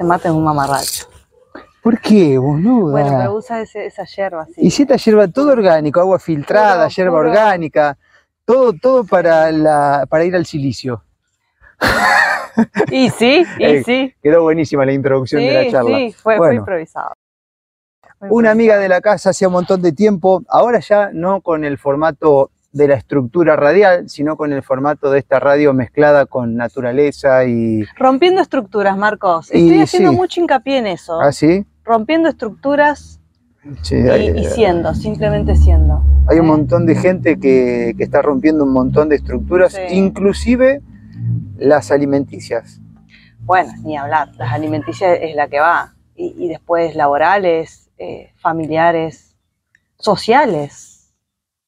Este mate es un mamarracho. ¿Por qué, boluda? Bueno, pero usa ese- esa yerba, sí. Y si esta hierba todo orgánico, agua filtrada, Puro, hierba puro. orgánica, todo, todo para, la, para ir al silicio. Y sí, y Ey, sí. Quedó buenísima la introducción de la charla. sí, fue, fue Bueno. improvisado. Fue Una improvisado. amiga de la casa hacía un montón de tiempo, ahora ya no con el formato de la estructura radial, sino con el formato de esta radio mezclada con naturaleza y Rompiendo estructuras, Marcos. Y Estoy haciendo sí. mucho hincapié en eso. así. Rompiendo estructuras Sí, y, hay, y siendo, simplemente siendo. hay un ¿eh? montón de gente que, que está rompiendo un montón de estructuras, Sí. inclusive las alimenticias. Bueno, ni hablar. Las alimenticias es la que va. Y, y después laborales, eh, familiares, sociales.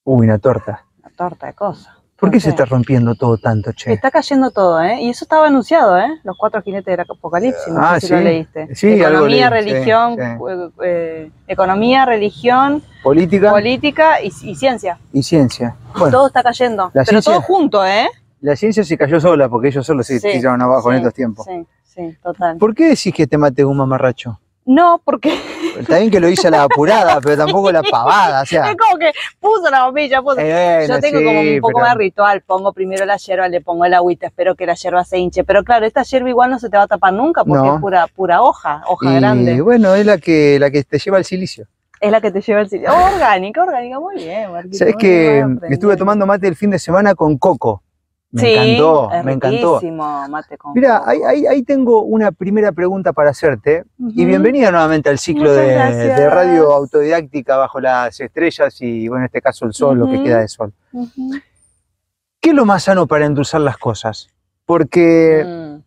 Uy, una torta. Una torta de cosas. ¿Por qué se está rompiendo todo tanto, che? Está cayendo todo, ¿eh? Y eso estaba anunciado, ¿eh? Los cuatro jinetes del apocalipsis, no Ah, sé si lo sí. leíste. Sí, algo economía, leí, religión, sí. eh, eh, economía, religión, Política política y, y ciencia. y ciencia. Bueno, todo está cayendo. Pero ciencia- todo junto, ¿eh? la ciencia se cayó sola porque ellos solos se tiraron abajo en estos tiempos. Sí, sí, total. ¿Por qué decís que este mate un mamarracho? No, porque Está bien que lo hice a la apurada, pero tampoco la pavada, o sea. es como que puso la bombilla, puso. eh, Yo tengo sí, como un poco pero- más ritual, pongo primero la yerba, le pongo el agüita, espero que la yerba se hinche, pero claro, esta yerba igual no se te va a tapar nunca porque No. es pura, pura hoja, hoja Y grande. bueno, es la que, la que te lleva al silicio. Es la que te lleva el sitio. Oh, orgánica, orgánica, muy bien, Marquito. Sabes muy que bien, estuve tomando mate el fin de semana con coco. Me sí, encantó, es me encantó. mate con Mira, ahí, ahí, ahí tengo una primera pregunta para hacerte. Y bienvenida nuevamente al ciclo de, radio autodidáctica bajo las estrellas y, bueno, en este caso el sol, lo que queda de sol. ¿Qué es lo más sano para endulzar las cosas? Porque, Mm.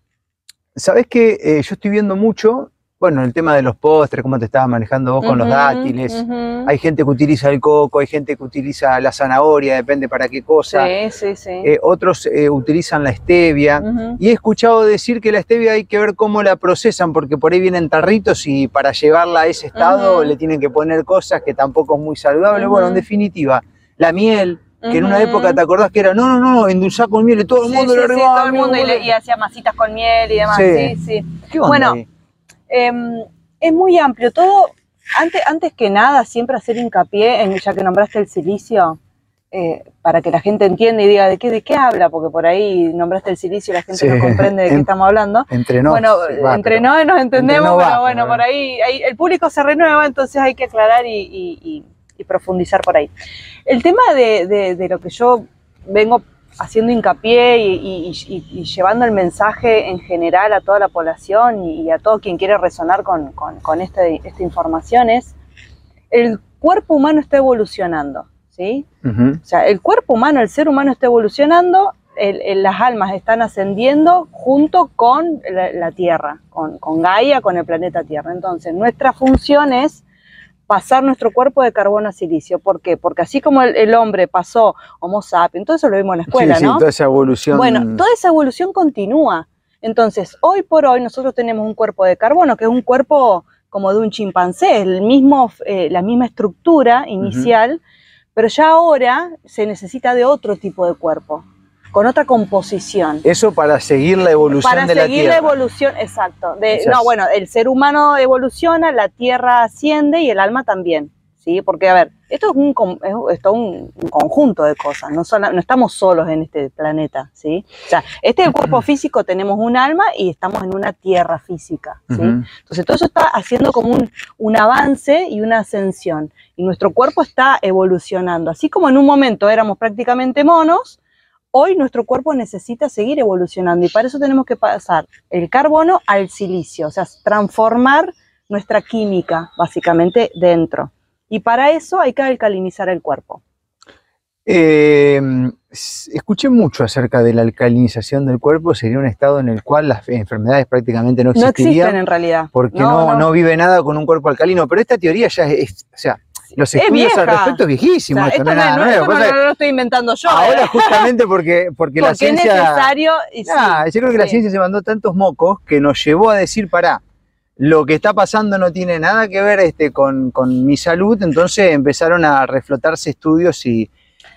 ¿sabes qué? Eh, yo estoy viendo mucho, bueno, el tema de los postres, cómo te estabas manejando vos con los dátiles. Hay gente que utiliza el coco, hay gente que utiliza la zanahoria, depende para qué cosa. Sí, sí, sí. Eh, otros eh, utilizan la stevia. Y he escuchado decir que la stevia hay que ver cómo la procesan, porque por ahí vienen tarritos y para llevarla a ese estado le tienen que poner cosas que tampoco es muy saludable. Bueno, en definitiva, la miel, que en una época te acordás que era, no, no, no, endulzar con miel y todo el mundo sí, le sí, todo el mundo y, le- boludo. y hacía masitas con miel y demás. Sí. Sí, sí. ¿Qué onda bueno, ahí? Em, es muy amplio. Todo, antes, antes que nada, siempre hacer hincapié en, ya que nombraste el silicio, eh, para que la gente entienda y diga de qué, de qué habla, porque por ahí nombraste el silicio y la gente Sí. no comprende de qué En- estamos hablando. Entre nos. bueno, va, entre pero- no nos entendemos, pero bueno, por ahí, ahí el público se renueva, entonces hay que aclarar y, y- y- y profundizar por ahí. El tema de, de- de lo que yo vengo haciendo hincapié y, y- y- y llevando el mensaje en general a toda la población y, a todo quien quiere resonar con, con- con este- esta información es, el cuerpo humano está evolucionando, ¿sí? O sea, el cuerpo humano, el ser humano está evolucionando, el- el- las almas están ascendiendo junto con la, la Tierra, con, con Gaia, con el planeta Tierra. Entonces, nuestra función es pasar nuestro cuerpo de carbono a silicio. ¿Por qué? Porque así como el, el hombre pasó Homo sapiens, todo eso lo vimos en la escuela, sí, sí, ¿no? toda esa evolución. Bueno, toda esa evolución continúa. Entonces, hoy por hoy nosotros tenemos un cuerpo de carbono, que es un cuerpo como de un chimpancé, el mismo, eh, la misma estructura inicial, pero ya ahora se necesita de otro tipo de cuerpo, con otra composición. Eso para seguir la evolución Para de la seguir Tierra. la evolución, exacto. De, no, es- bueno, el ser humano evoluciona, la Tierra asciende y el alma también. ¿sí? Porque, a ver, esto es un, es, es todo un, un conjunto de cosas, no, no estamos solos en este planeta. ¿sí? O sea, este es el cuerpo físico, tenemos un alma y estamos en una Tierra física. ¿sí? Entonces, todo eso está haciendo como un, un avance y una ascensión. Y nuestro cuerpo está evolucionando. Así como en un momento éramos prácticamente monos, hoy nuestro cuerpo necesita seguir evolucionando. Y para eso tenemos que pasar el carbono al silicio, o sea, transformar nuestra química, básicamente, dentro. Y para eso hay que alcalinizar el cuerpo. Eh, escuché mucho acerca de la alcalinización del cuerpo, sería un estado en el cual las enfermedades prácticamente no No existirían. existen en realidad. porque no, no. vive nada con un cuerpo alcalino. Pero esta teoría ya es, o sea, los Es estudios al vieja. respecto es O viejísimo, sea, esto esto no es nada nuevo. esto no- lo estoy inventando yo. ahora ¿eh? justamente porque, porque la es ciencia... necesario. Y sí. Ah, yo creo que la ciencia se mandó tantos mocos que nos llevó a decir, pará, lo que está pasando no tiene nada que ver este, con, con mi salud, entonces empezaron a reflotarse estudios y,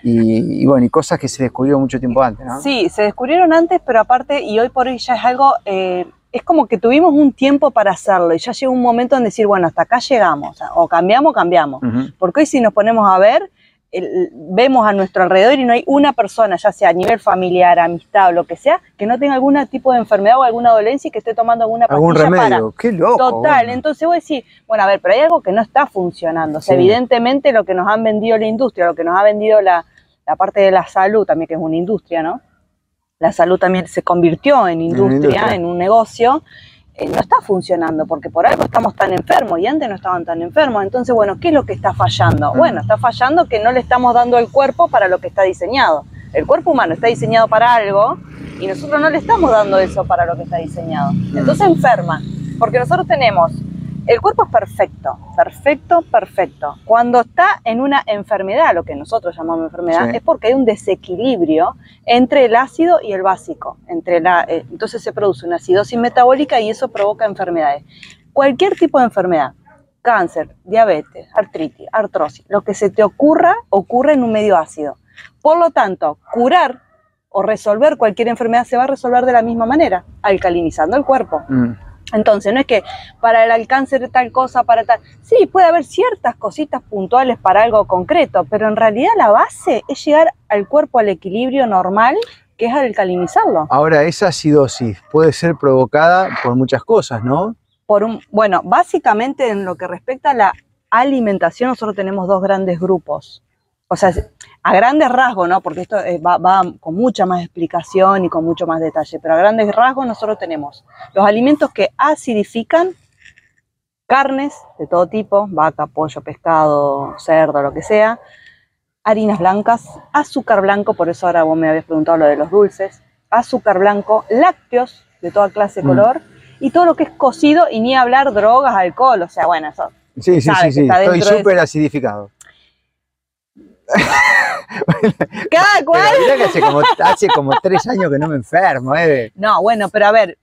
y- y, bueno, y cosas que se descubrieron mucho tiempo antes, ¿no? Sí, se descubrieron antes, pero aparte, y hoy por hoy ya es algo eh, es como que tuvimos un tiempo para hacerlo y ya llegó un momento en decir, bueno, hasta acá llegamos, o cambiamos, cambiamos. Porque hoy si nos ponemos a ver, el- vemos a nuestro alrededor y no hay una persona, ya sea a nivel familiar, amistad o lo que sea, que no tenga algún tipo de enfermedad o alguna dolencia y que esté tomando alguna Algún pastilla para. remedio. Qué loco. Total, bueno. entonces vos decís, bueno, a ver, pero hay algo que no está funcionando. O sea, Sí. evidentemente lo que nos han vendido la industria, lo que nos ha vendido la, la parte de la salud, también que es una industria, ¿no? La salud también se convirtió en industria, en un negocio, eh, no está funcionando, porque por algo estamos tan enfermos y antes no estaban tan enfermos. Entonces, bueno, ¿qué es lo que está fallando? Mm. Bueno, está fallando que no le estamos dando al cuerpo para lo que está diseñado. El cuerpo humano está diseñado para algo y nosotros no le estamos dando eso para lo que está diseñado. Entonces enferma, porque nosotros tenemos, el cuerpo es perfecto, perfecto, perfecto. Cuando está en una enfermedad, lo que nosotros llamamos enfermedad, Sí. es porque hay un desequilibrio entre el ácido y el básico. Entre la, eh, entonces se produce una acidosis metabólica y eso provoca enfermedades. Cualquier tipo de enfermedad, cáncer, diabetes, artritis, artrosis, lo que se te ocurra, ocurre en un medio ácido. Por lo tanto, curar o resolver cualquier enfermedad se va a resolver de la misma manera, alcalinizando el cuerpo. Mm. Entonces, no es que para el cáncer tal cosa, para tal. Sí, puede haber ciertas cositas puntuales para algo concreto, pero en realidad la base es llegar al cuerpo al equilibrio normal, que es alcalinizarlo. Ahora, esa acidosis puede ser provocada por muchas cosas, ¿no? Por un, bueno, básicamente en lo que respecta a la alimentación, nosotros tenemos dos grandes grupos. O sea, a grandes rasgos, ¿no? Porque esto eh, va, va con mucha más explicación y con mucho más detalle, pero a grandes rasgos nosotros tenemos los alimentos que acidifican carnes de todo tipo, vaca, pollo, pescado, cerdo, lo que sea, harinas blancas, azúcar blanco, por eso ahora vos me habías preguntado lo de los dulces, azúcar blanco, lácteos de toda clase de Mm. color, y todo lo que es cocido, y ni hablar drogas, alcohol, o sea, bueno, eso. Sí, sí, sí, sí. Estoy súper acidificado. Cada cual. que hace como, hace como tres años que no me enfermo, ¿eh? No, bueno, pero a ver,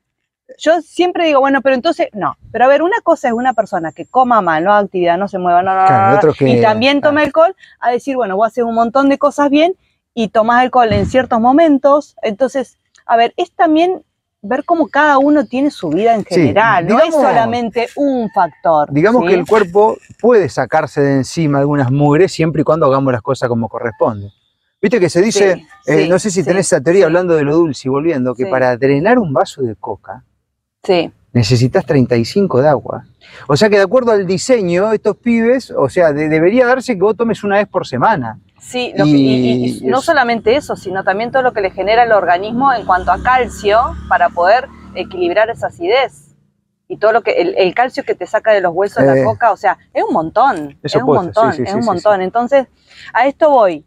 yo siempre digo, bueno, pero entonces, no, pero a ver, una cosa es una persona que coma mal, no haga actividad, no se mueva, no, no, no, Claro, no, no, otros que- y también tome ah. alcohol, a decir, bueno, vos haces un montón de cosas bien y tomás alcohol en ciertos momentos, entonces, a ver, es también ver cómo cada uno tiene su vida en Sí, general, no es solamente un factor. Digamos ¿sí? que el cuerpo puede sacarse de encima algunas mugres siempre y cuando hagamos las cosas como corresponde. Viste que se dice, Sí, eh, no sé si tenés esa teoría hablando de lo dulce y volviendo, que para drenar un vaso de coca Sí, necesitas 35 de agua. O sea que de acuerdo al diseño, estos pibes, o sea, de- debería darse que vos tomes una vez por semana. Sí, lo que- y, y- y Y no solamente eso, sino también todo lo que le genera al organismo en cuanto a calcio para poder equilibrar esa acidez. Y todo lo que, el, el calcio que te saca de los huesos de Eh. la coca, o sea, es un montón, es un montón, sí, sí, es sí, un montón. Entonces, a esto voy.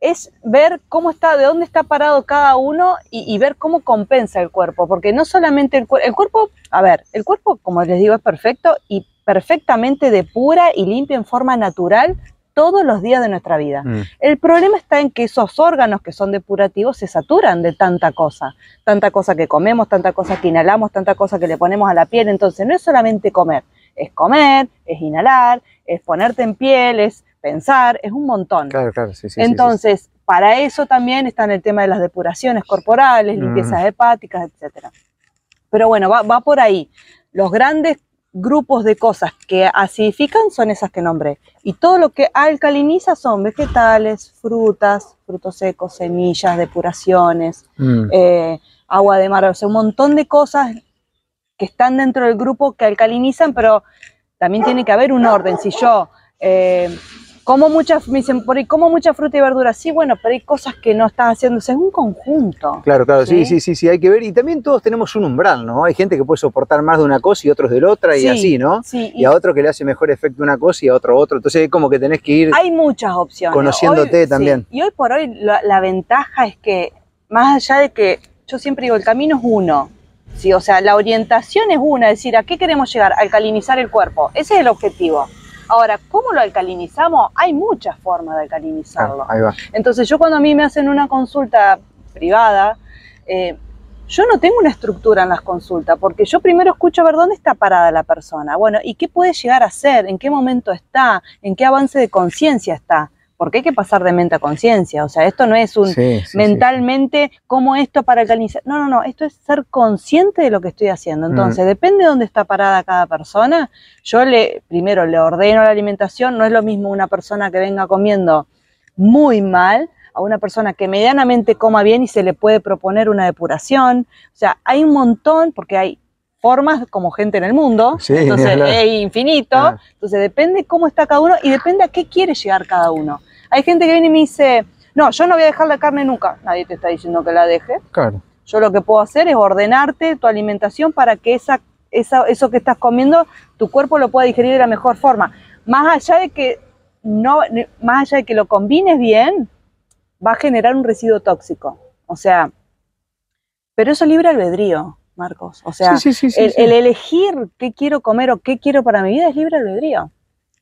Es ver cómo está, de dónde está parado cada uno y, y ver cómo compensa el cuerpo. Porque no solamente el cuerpo, el cuerpo, a ver, el cuerpo, como les digo, es perfecto y perfectamente depura y limpia en forma natural todos los días de nuestra vida. Mm. El problema está en que esos órganos que son depurativos se saturan de tanta cosa, tanta cosa que comemos, tanta cosa que inhalamos, tanta cosa que le ponemos a la piel. Entonces no es solamente comer, es comer, es inhalar, es ponerte en piel, es pensar, es un montón. Claro, claro, sí, sí, sí, sí. Entonces, para eso también está en el tema de las depuraciones corporales, Mm. limpiezas hepáticas, etc. Pero bueno, va, va por ahí. Los grandes grupos de cosas que acidifican son esas que nombré. Y todo lo que alcaliniza son vegetales, frutas, frutos secos, semillas, depuraciones, Mm. eh, agua de mar, o sea, un montón de cosas que están dentro del grupo que alcalinizan, pero también tiene que haber un orden. Si yo eh, como muchas, me dicen, por ahí como mucha fruta y verdura, sí, bueno, pero hay cosas que no estás haciendo, o sea, es un conjunto. Claro, claro, sí, ¿Sí? sí, sí, sí, hay que ver. Y también todos tenemos un umbral, ¿no? Hay gente que puede soportar más de una cosa y otros de la otra y Sí, así, ¿no? Sí, Y a otro que le hace mejor efecto una cosa y a otro otro. Entonces es como que tenés que ir... hay muchas opciones. Conociéndote Hoy- sí, también. y hoy por hoy la, la ventaja es que, más allá de que, yo siempre digo, el camino es uno. Sí, o sea, la orientación es una, es decir, ¿a qué queremos llegar? Alcalinizar el cuerpo. Ese es el objetivo. Ahora, ¿cómo lo alcalinizamos? Hay muchas formas de alcalinizarlo. Ah, ahí va. Entonces yo cuando a mí me hacen una consulta privada, eh, yo no tengo una estructura en las consultas, porque yo primero escucho a ver dónde está parada la persona, bueno, y qué puede llegar a ser, en qué momento está, en qué avance de conciencia está. Porque hay que pasar de mente a conciencia, o sea, esto no es un Sí, sí, sí, mentalmente como esto para alcalinizar, no, no, no, esto es ser consciente de lo que estoy haciendo, Mm. entonces depende de dónde está parada cada persona, yo le, primero le ordeno la alimentación, no es lo mismo una persona que venga comiendo muy mal a una persona que medianamente coma bien y se le puede proponer una depuración, o sea, hay un montón, porque hay formas como gente en el mundo, Sí, entonces es infinito, Claro. entonces depende cómo está cada uno y depende a qué quiere llegar cada uno. Hay gente que viene y me dice, no, yo no voy a dejar la carne nunca, nadie te está diciendo que la dejes, Claro. yo lo que puedo hacer es ordenarte tu alimentación para que esa, esa- eso que estás comiendo, tu cuerpo lo pueda digerir de la mejor forma. Más allá de que no, más allá de que lo combines bien, va a generar un residuo tóxico. O sea, pero eso es libre albedrío, Marcos. O sea, sí, sí, sí, sí, el, sí. el elegir qué quiero comer o qué quiero para mi vida es libre albedrío.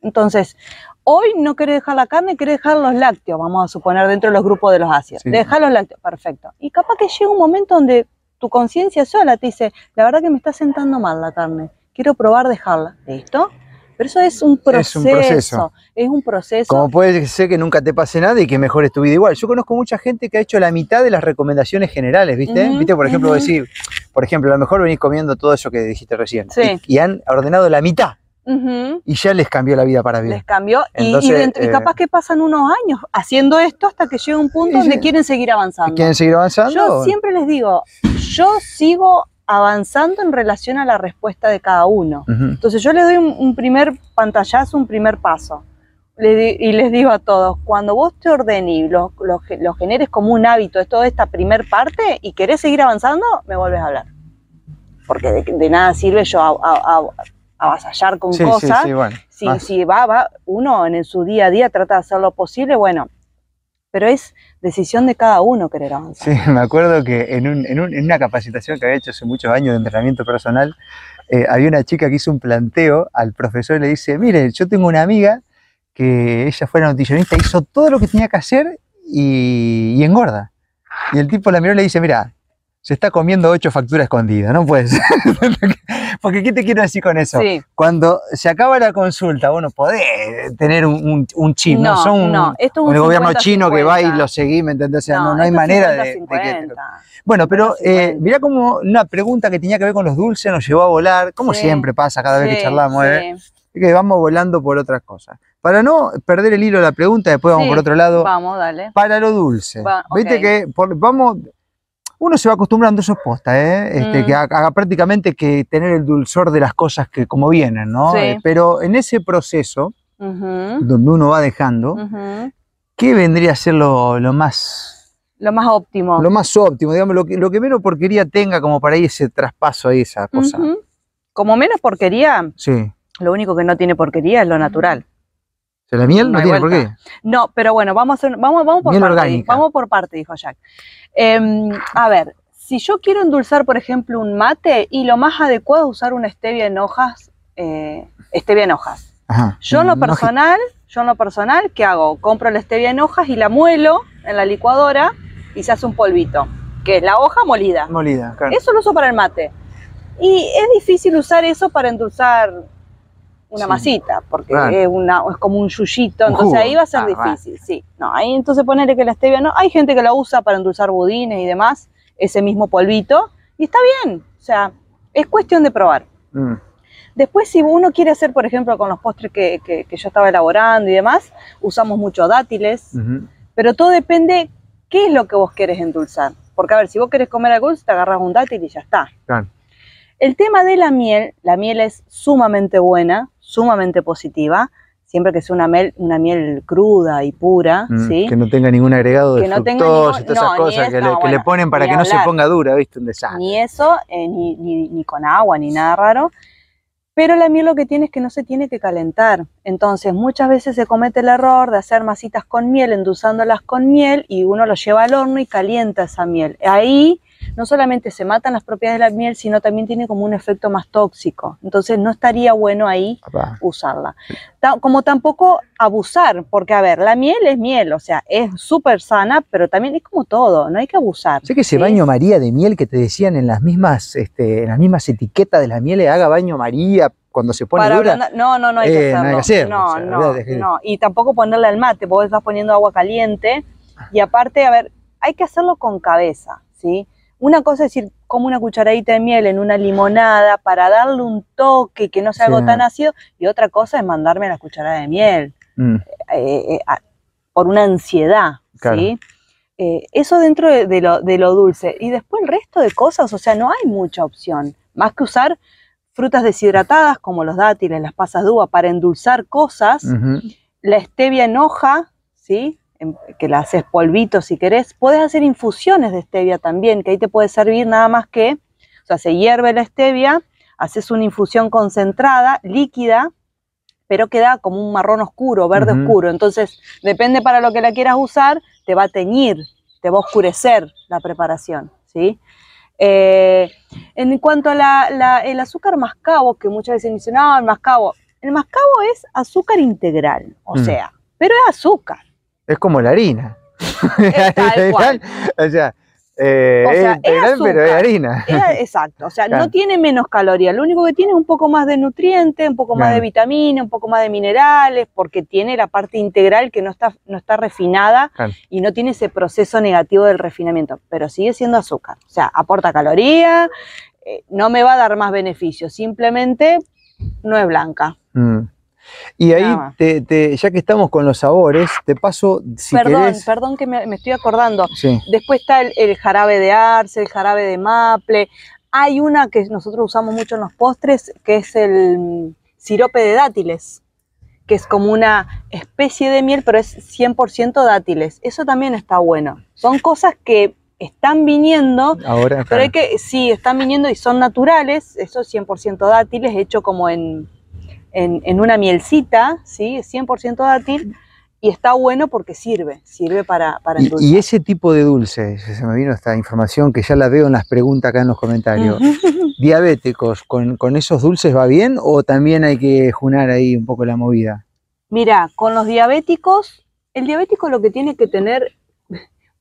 Entonces, hoy no querés dejar la carne, querés dejar los lácteos, vamos a suponer, dentro de los grupos de los ácidos. Sí. Dejar los lácteos, perfecto. Y capaz que llega un momento donde tu conciencia sola te dice, la verdad que me está sentando mal la carne, quiero probar dejarla. ¿Listo? Pero eso es un Es un proceso. proceso. Es un proceso. Como puede ser que nunca te pase nada y que mejores tu vida igual. Yo conozco mucha gente que ha hecho la mitad de las recomendaciones generales, ¿viste? ¿Viste? Por ejemplo, decir, por ejemplo, a lo mejor venís comiendo todo eso que dijiste recién. Sí. Y, y han ordenado la mitad Y ya les cambió la vida para bien. Les cambió. Y- eh, capaz que pasan unos años haciendo esto hasta que llega un punto donde quieren seguir avanzando. ¿Quieren seguir avanzando? Yo siempre les digo, yo sigo avanzando en relación a la respuesta de cada uno. Entonces yo les doy un, un primer pantallazo, un primer paso. Le di- y les digo a todos, cuando vos te ordenes y lo, lo ge- lo generes como un hábito de toda esta primer parte y querés seguir avanzando, me vuelves a hablar. Porque de, de nada sirve yo a- a- a- avasallar con Sí, sí, cosas. sí, bueno. Si, si va, va, uno en su día a día trata de hacer lo posible, bueno, pero es decisión de cada uno querer avanzar. Sí, me acuerdo que en, un- en un- en una capacitación que había hecho hace muchos años de entrenamiento personal, eh, había una chica que hizo un planteo al profesor y le dice, mire, yo tengo una amiga que ella fue nutricionista, hizo todo lo que tenía que hacer y, y engorda. Y el tipo la miró y le dice, mira, se está comiendo ocho facturas escondidas, no puede ser. Porque ¿qué te quiero decir con eso? Sí, Cuando se acaba la consulta, vos no podés tener un, un, un chip, no, no, son un- no, esto es un el gobierno 50, chino que va y 50. lo seguís, ¿me entendés? O sea, no, no hay manera de, 50, de que... 50. Bueno, pero 50. eh, mirá como una pregunta que tenía que ver con los dulces nos llevó a volar, como Sí, siempre pasa cada vez que charlamos, ¿eh? que vamos volando por otras cosas. Para no perder el hilo de la pregunta, después vamos por otro lado, Vamos, dale. para lo dulce. Va, Viste que por- vamos, uno se va acostumbrando, eso es posta, ¿eh? Este, Mm. que haga prácticamente que tener el dulzor de las cosas que como vienen, ¿no? Sí. Eh, pero en ese proceso, donde uno va dejando. ¿qué vendría a ser lo, lo más Lo más óptimo. lo más óptimo, digamos, lo que, lo que menos porquería tenga como para ir ese traspaso ahí, esa cosa? Como menos porquería, Sí. lo único que no tiene porquería es lo natural. O sea, la miel no, tiene por qué. No, pero bueno, vamos vamos, vamos por Miel parte. orgánica. Vamos por parte, dijo Jack. Em, a ver, si yo quiero endulzar, por ejemplo, un mate, y lo más adecuado es usar una stevia en hojas, eh, stevia en hojas. Ajá. Yo en lo personal, yo en lo personal, ¿qué hago? Compro la stevia en hojas y la muelo en la licuadora y se hace un polvito, que es la hoja molida. molida, claro. Eso lo uso para el mate. Y es difícil usar eso para endulzar una Sí. masita, porque Claro. es, una, es como un yuyito, Un entonces jugo. ahí va a ser Ah, difícil, sí. No, ahí entonces ponerle que la stevia no. Hay gente que la usa para endulzar budines y demás, ese mismo polvito, y está bien. O sea, es cuestión de probar. Mm. Después, si uno quiere hacer, por ejemplo, con los postres que, que- que yo estaba elaborando y demás, usamos mucho dátiles, pero todo depende qué es lo que vos querés endulzar. Porque, a ver, si vos querés comer algo dulce, te agarras un dátil y ya está. Claro. El tema de la miel, la miel es sumamente buena, sumamente positiva, siempre que sea una miel, una miel cruda y pura, Mm, ¿sí? Que no tenga ningún agregado de Que no tenga fructosa ningún- y todas no, esas cosas es- que, no, le, que le bueno, ponen para que no se ponga dura, ¿viste? Un desastre. Ni eso, eh, ni, ni- ni con agua, ni nada raro. Pero la miel lo que tiene es que no se tiene que calentar. Entonces, muchas veces se comete el error de hacer masitas con miel, endulzándolas con miel, y uno lo lleva al horno y calienta esa miel. Ahí no solamente se matan las propiedades de la miel, sino también tiene como un efecto más tóxico. Entonces, no estaría bueno ahí usarla. Como tampoco abusar, porque a ver, la miel es miel, o sea, es súper sana, pero también es como todo, no hay que abusar. Sé que ese ¿sí? baño María de miel que te decían en las mismas, este, en las mismas etiquetas de la miel, haga baño María, cuando se pone Para dura. no, no, no hay eh, que no hacerlo. hay que hacerlo, no, o sea, no, que- no. Y tampoco ponerle al mate, porque estás poniendo agua caliente. Y aparte, a ver, hay que hacerlo con cabeza, ¿sí? Una cosa es decir, como una cucharadita de miel en una limonada para darle un toque que no sea algo Sí. tan ácido. Y otra cosa es mandarme la cucharada de miel Mm, eh, eh, a- por una ansiedad, Claro. ¿sí? Eh, eso dentro de, de lo, de lo dulce. Y después el resto de cosas, o sea, no hay mucha opción. Más que usar frutas deshidratadas como los dátiles, las pasas de uva para endulzar cosas. La stevia en hoja, ¿sí? Que la haces polvito si querés. Puedes hacer infusiones de stevia también, que ahí te puede servir nada más que, o sea, se hierve la stevia, haces una infusión concentrada, líquida, pero queda como un marrón oscuro, verde oscuro. Entonces, depende para lo que la quieras usar, te va a teñir, te va a oscurecer la preparación, ¿sí? Eh, en cuanto al azúcar mascabo, que muchas veces dicen, no, el mascabo, el mascabo es azúcar integral, o Mm. sea, pero es azúcar. Es como la harina. Es tal cual. o sea, eh, O sea, es integral, pero es harina. Exacto, o sea, Claro. no tiene menos calorías, lo único que tiene es un poco más de nutrientes, un poco más Claro. de vitamina, un poco más de minerales, porque tiene la parte integral que no está, no está refinada Claro. y no tiene ese proceso negativo del refinamiento, pero sigue siendo azúcar, o sea, aporta caloría, eh, no me va a dar más beneficios, simplemente no es blanca. Mm. Y ahí, te- te- ya que estamos con los sabores, te paso, si perdón, querés... perdón que me, me estoy acordando. Sí. Después está el, el jarabe de arce, el jarabe de maple. Hay una que nosotros usamos mucho en los postres, que es el mm, sirope de dátiles, que es como una especie de miel, pero es 100% dátiles. Eso también está bueno. Son cosas que están viniendo, Ahora, pero hay que, sí, están viniendo y son naturales, eso es 100% dátiles, hecho como en, en, en una mielcita, ¿sí? Es 100% dátil. Y está bueno porque sirve, sirve para, para Y, endulzar. y ese tipo de dulce, se me vino esta información que ya la veo en las preguntas acá en los comentarios. ¿Diabéticos con, con esos dulces va bien o también hay que junar ahí un poco la movida? Mira, con los diabéticos, el diabético lo que tiene que tener,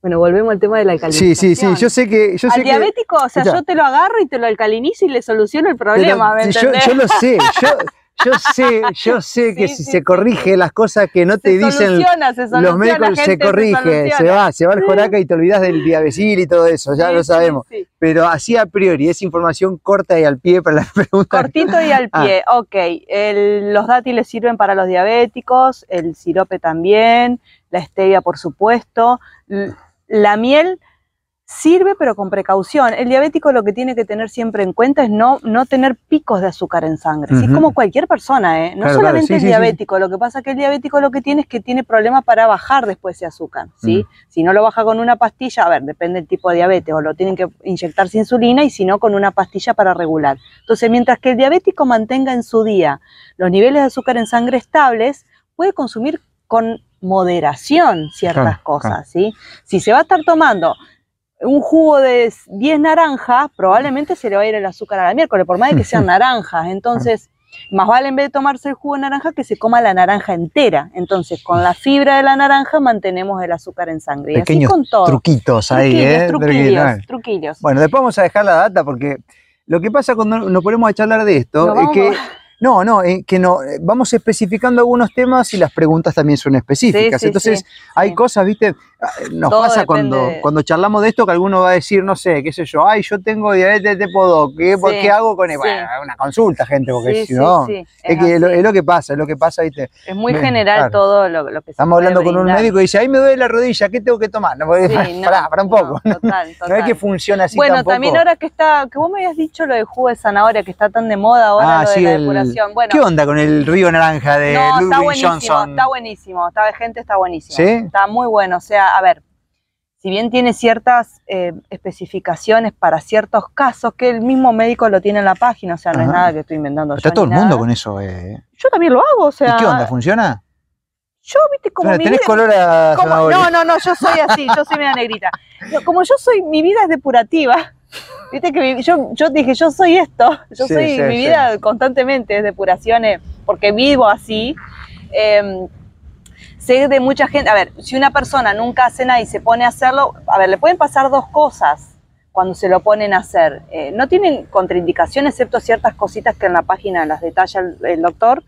bueno, volvemos al tema de la Sí, alcalinización. sí, sí, yo sé que... Yo al sé que diabético, o sea, yo te lo agarro y te lo alcalinizo y le soluciono el problema, ¿me si yo, yo lo sé, yo, yo sé, yo sé que Sí, si sí, se corrige las cosas que no te se dicen se los médicos, se corrige, se, va, se va al joraca y te olvidas del diabesil y todo eso, ya Sí, lo sabemos. Pero así a priori, es información corta y al pie para la pregunta. Cortito y al Ah. pie, ok. El- los dátiles sirven para los diabéticos, el sirope también, la stevia por supuesto. La miel sirve pero con precaución. El diabético lo que tiene que tener siempre en cuenta es no, no tener picos de azúcar en sangre. Sí, como cualquier persona, ¿eh? No Claro, solamente claro, sí, el sí. diabético, lo que pasa es que el diabético lo que tiene es que tiene problemas para bajar después ese azúcar, ¿sí? Si no lo baja con una pastilla, a ver, depende del tipo de diabetes, o lo tienen que inyectarse insulina y si no con una pastilla para regular. Entonces, mientras que el diabético mantenga en su día los niveles de azúcar en sangre estables, puede consumir con moderación ciertas Claro, cosas. ¿sí? Si se va a estar tomando un jugo de 10 naranjas, probablemente se le va a ir el azúcar a la miércoles, por más de que sean naranjas. Entonces, más vale en vez de tomarse el jugo de naranja que se coma la naranja entera. Entonces, con la fibra de la naranja mantenemos el azúcar en sangre. Y así Pequeños con todo. Truquitos ahí, Truquillos, ¿eh? truquillos, truquillos. Bueno, después vamos a dejar la data porque lo que pasa cuando nos ponemos a charlar de esto es que no, no, eh, que no, vamos especificando algunos temas y las preguntas también son específicas. Sí, sí, Entonces, sí, hay cosas, viste, nos Todo pasa cuando, de- cuando charlamos de esto que alguno va a decir, no sé, qué sé yo, ay, yo tengo diabetes tipo 2, ¿qué, Sí, qué hago con él? sí. Bueno, una consulta, gente, porque Sí, si no, es, que lo, es lo que pasa, es lo que pasa, viste. Es muy general claro. todo lo, lo que se Estamos puede hablando con un médico y dice, ay, me duele la rodilla, ¿qué tengo que tomar? No, no, pará, pará un no, poco. total, No es total. que funciona así bueno, tampoco. también ahora que está, que vos me habías dicho lo de jugo de zanahoria, que está tan de moda ahora Ah, lo de la el- depuración. Bueno, ¿Qué onda con el río naranja de no, está Ludwig buenísimo, Johnson? está buenísimo, está gente, está buenísimo. Está muy bueno, o sea, a ver, si bien tiene ciertas eh, especificaciones para ciertos casos, que el mismo médico lo tiene en la página, o sea, no es nada que estoy inventando Está yo todo el mundo con eso. Eh. Yo también lo hago, o sea, ¿Y qué onda? ¿Funciona? yo, viste, como Bueno, mi tenés vida- color a como- no, no, no, yo soy así, yo soy media negrita. No, como yo soy, mi vida es depurativa. Viste que mi- yo, yo dije, yo soy esto, yo Sí, soy, sí, mi sí. vida constantemente es depuraciones, porque vivo así. Eh, sé de mucha gente, a ver, si una persona nunca hace nada y se pone a hacerlo, a ver, le pueden pasar dos cosas cuando se lo ponen a hacer. Eh, no tienen contraindicación, excepto ciertas cositas que en la página las detalla el, el doctor,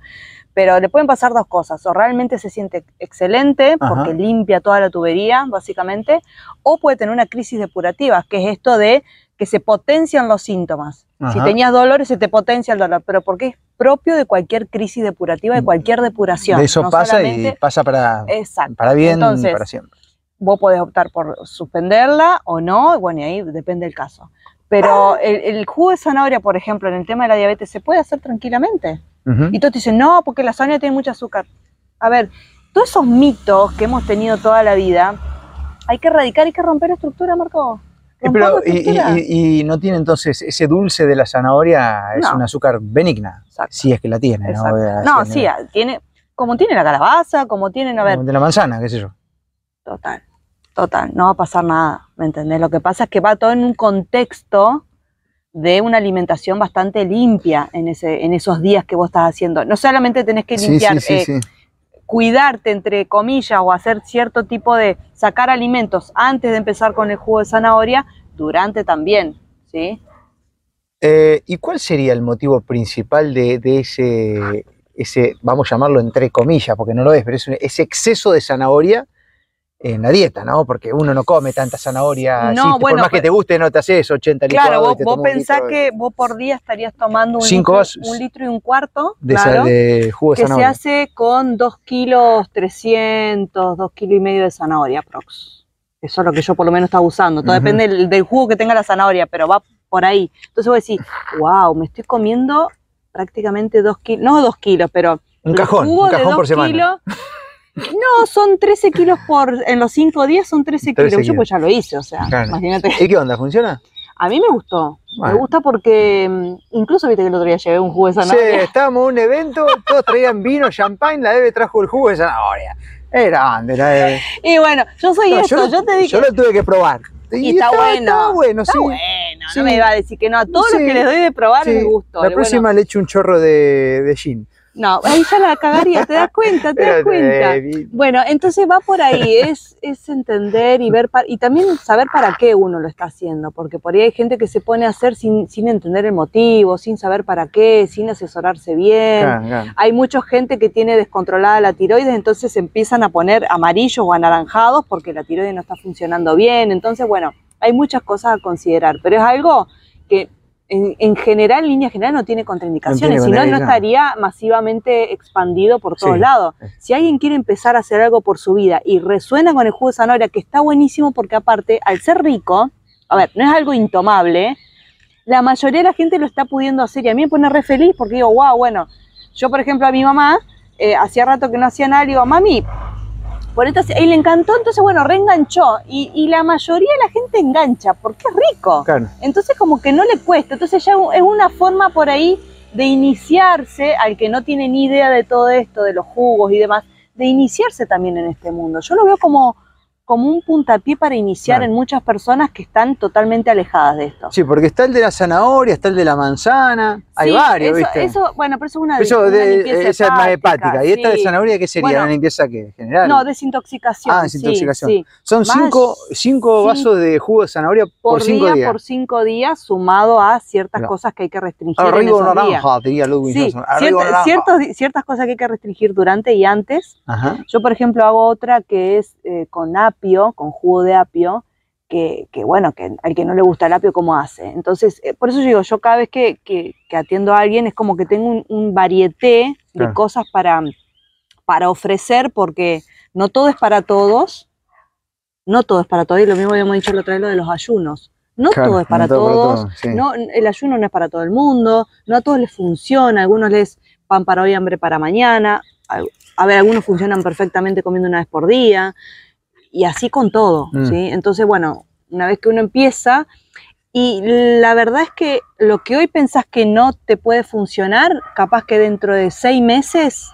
pero le pueden pasar dos cosas, o realmente se siente excelente porque Ajá. limpia toda la tubería, básicamente, o puede tener una crisis depurativa, que es esto de que se potencian los síntomas. Si tenías dolores, se te potencia el dolor, pero porque es propio de cualquier crisis depurativa, de cualquier depuración. De eso no pasa y pasa para, Exacto. para bien, Entonces, para siempre. vos podés optar por suspenderla o no, bueno, y ahí depende del caso. Pero el, el jugo de zanahoria, por ejemplo, en el tema de la diabetes, se puede hacer tranquilamente. Y todos te dicen, no, porque la zanahoria tiene mucho azúcar. A ver, todos esos mitos que hemos tenido toda la vida, hay que erradicar, hay que romper estructura, Marco. Pero, y, no tiene entonces ese dulce de la zanahoria, es No. un azúcar benigna, Exacto, si es que la tiene, ¿no? exacto. No, sí, ah, tiene, como tiene la calabaza, como tienen, a ver, de la manzana, qué sé yo. Total, total, no va a pasar nada, ¿me entendés? Lo que pasa es que va todo en un contexto de una alimentación bastante limpia en, ese, en esos días que vos estás haciendo. No solamente tenés que limpiar, sí, sí, eh, sí. Cuidarte, entre comillas, o hacer cierto tipo de sacar alimentos antes de empezar con el jugo de zanahoria, durante también, ¿sí? Eh, ¿Y cuál sería el motivo principal de, ese, ese, vamos a llamarlo entre comillas, porque no lo es, pero es un- ese exceso de zanahoria en la dieta, ¿no? Porque uno no come tanta zanahoria, No, así, por bueno, más que te guste, no te haces 80 licuados Claro, vos, pensás litro que vos por día estarías tomando un, Cinco litro, un litro y un cuarto, de, claro, de jugo de que se hace con 2 kilos 300, 2 kilos y medio de zanahoria, prox. Eso es lo que yo por lo menos estaba usando. Todo depende del, del jugo que tenga la zanahoria, pero va por ahí. Entonces vos decís, wow, me estoy comiendo prácticamente 2 kilos, no 2 kilos, pero Un cajón, un de cajón por semana. kilos- no, son 13 kilos por, en los 5 días son 13 kilos. 13 Yo pues ya lo hice, o sea, Claro. imagínate. ¿Y qué onda? ¿Funciona? A mí me gustó. Me gusta porque mm, incluso viste que el otro día llevé un jugo de Sí, zanahoria. estábamos en un evento, todos traían vino, champagne, la Eve trajo el jugo de zanahoria. Era grande, la Eve. Y bueno, yo soy No, esto, yo te dije. yo lo tuve que probar. Y está bueno. Está bueno, Está sí. bueno, Sí. no me iba a decir que no. A todos Sí. los que les doy de probar Sí. les gusto. La próxima bueno, le echo un chorro de, de gin. No, ahí ya la cagaría, te das cuenta, te das cuenta. Bueno, entonces va por ahí, es, es entender y ver, y también saber para qué uno lo está haciendo, porque por ahí hay gente que se pone a hacer sin, sin entender el motivo, sin saber para qué, sin asesorarse bien. claro, claro. Hay mucha gente que tiene descontrolada la tiroides, entonces empiezan a poner amarillos o anaranjados porque la tiroides no está funcionando bien. Entonces, bueno, hay muchas cosas a considerar, pero es algo que en, en general, en línea general, no tiene contraindicaciones, si no, estaría masivamente expandido por todos Sí. lados. Si alguien quiere empezar a hacer algo por su vida y resuena con el jugo de zanahoria, que está buenísimo porque aparte, al ser rico, a ver, no es algo intomable, la mayoría de la gente lo está pudiendo hacer y a mí me pone re feliz porque digo, wow, bueno, yo por ejemplo a mi mamá, eh, hacía rato que no hacía nada, le digo, mami, por entonces, y le encantó, entonces bueno, reenganchó y, y la mayoría de la gente engancha porque es rico. Claro. Entonces como que no le cuesta, entonces ya es una forma por ahí de iniciarse al que no tiene ni idea de todo esto, de los jugos y demás, de iniciarse también en este mundo. Yo lo veo como, como un puntapié para iniciar Claro. en muchas personas que están totalmente alejadas de esto. Sí, porque está el de la zanahoria, está el de la manzana, hay varios, eso, ¿viste? Eso, bueno, pero eso es una, Eso una de- limpieza esa es más hepática. ¿Y esta de zanahoria qué sería? Bueno, ¿Una limpieza qué? ¿General? No, desintoxicación. Ah, desintoxicación. sí. Son cinco, cinco vasos de jugo de zanahoria por, Por, cinco día, días. por cinco días, sumado a ciertas Claro. cosas que hay que restringir en Arriba esos días. naranja, diría Ludwig Sí, Johnson. Arriba cierta- ciertos ciertas cosas que hay que restringir durante y antes. Ajá. Yo, por ejemplo, hago otra que es eh, con apio, con jugo de apio, que, que, bueno, que al que no le gusta el apio, ¿cómo hace? Entonces, eh, por eso yo digo, yo cada vez que, que- que atiendo a alguien es como que tengo un, un varieté de cosas para, para ofrecer, porque no todo es para todos, no todo es para todos, y lo mismo habíamos dicho la otra vez lo de los ayunos. No Claro, todo es para no todo para todos, todos, sí. no, el ayuno no es para todo el mundo, no a todos les funciona, a algunos les pan para hoy, hambre para mañana, a, a ver, algunos funcionan perfectamente comiendo una vez por día, y así con todo, Mm. ¿sí? Entonces, bueno, una vez que uno empieza, y la verdad es que lo que hoy pensás que no te puede funcionar, capaz que dentro de seis meses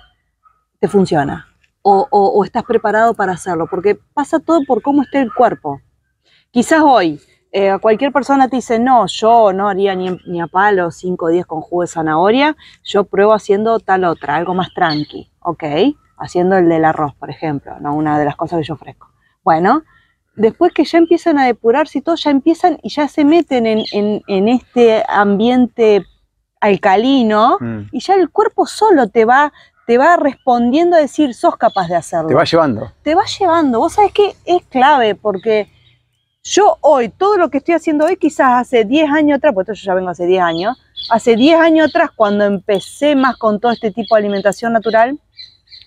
te funciona, o, o- o estás preparado para hacerlo, porque pasa todo por cómo esté el cuerpo. Quizás hoy eh, a cualquier persona te dice, no, yo no haría ni, ni a palo cinco o 10 con jugo de zanahoria, yo pruebo haciendo tal otra, algo más tranqui, ¿ok? Haciendo el del arroz, por ejemplo, ¿no? una de las cosas que yo ofrezco. Bueno, después que ya empiezan a depurarse y todo, ya empiezan y ya se meten en, en- en este ambiente alcalino Mm. y ya el cuerpo solo te va, te va respondiendo a decir, sos capaz de hacerlo. Te va llevando. te va llevando. Vos sabés que es clave porque yo hoy, todo lo que estoy haciendo hoy, quizás hace 10 años atrás, porque esto yo ya vengo hace 10 años, hace 10 años atrás, cuando empecé más con todo este tipo de alimentación natural,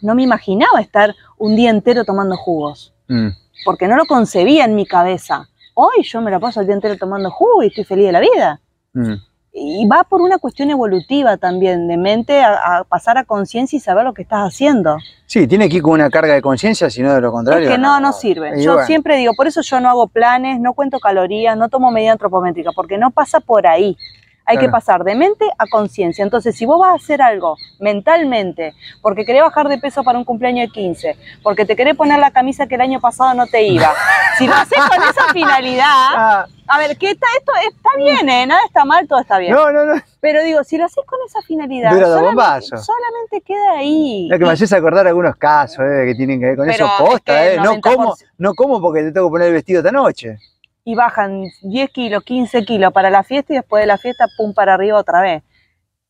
no me imaginaba estar un día entero tomando jugos, Mm. Porque no lo concebía en mi cabeza. Hoy yo me la paso el día entero tomando jugo y estoy feliz de la vida. Mm. Y va por una cuestión evolutiva también, de mente a, a pasar a conciencia y saber lo que estás haciendo. Sí, tiene que ir con una carga de conciencia, si no de lo contrario. Es que no, no sirve. Yo bueno. siempre digo, por eso yo no hago planes, no cuento calorías, no tomo medida antropométrica, porque no pasa por ahí. Hay que pasar de mente a conciencia. Entonces, si vos vas a hacer algo mentalmente, porque querés bajar de peso para un cumpleaños de 15, porque te querés poner la camisa que el año pasado no te iba, si lo haces con esa finalidad, Ah, a ver, ¿qué está? Esto está bien, ¿eh? Nada está mal, todo está bien. no, no, no. Pero digo, si lo haces con esa finalidad, solamente, queda ahí. Es que me haces acordar algunos casos eh, que tienen que ver con Pero eso es posta, que eh. No 90%. como, no como porque te tengo que poner el vestido esta noche. Y bajan 10 kilos, 15 kilos para la fiesta y después de la fiesta, pum, para arriba otra vez.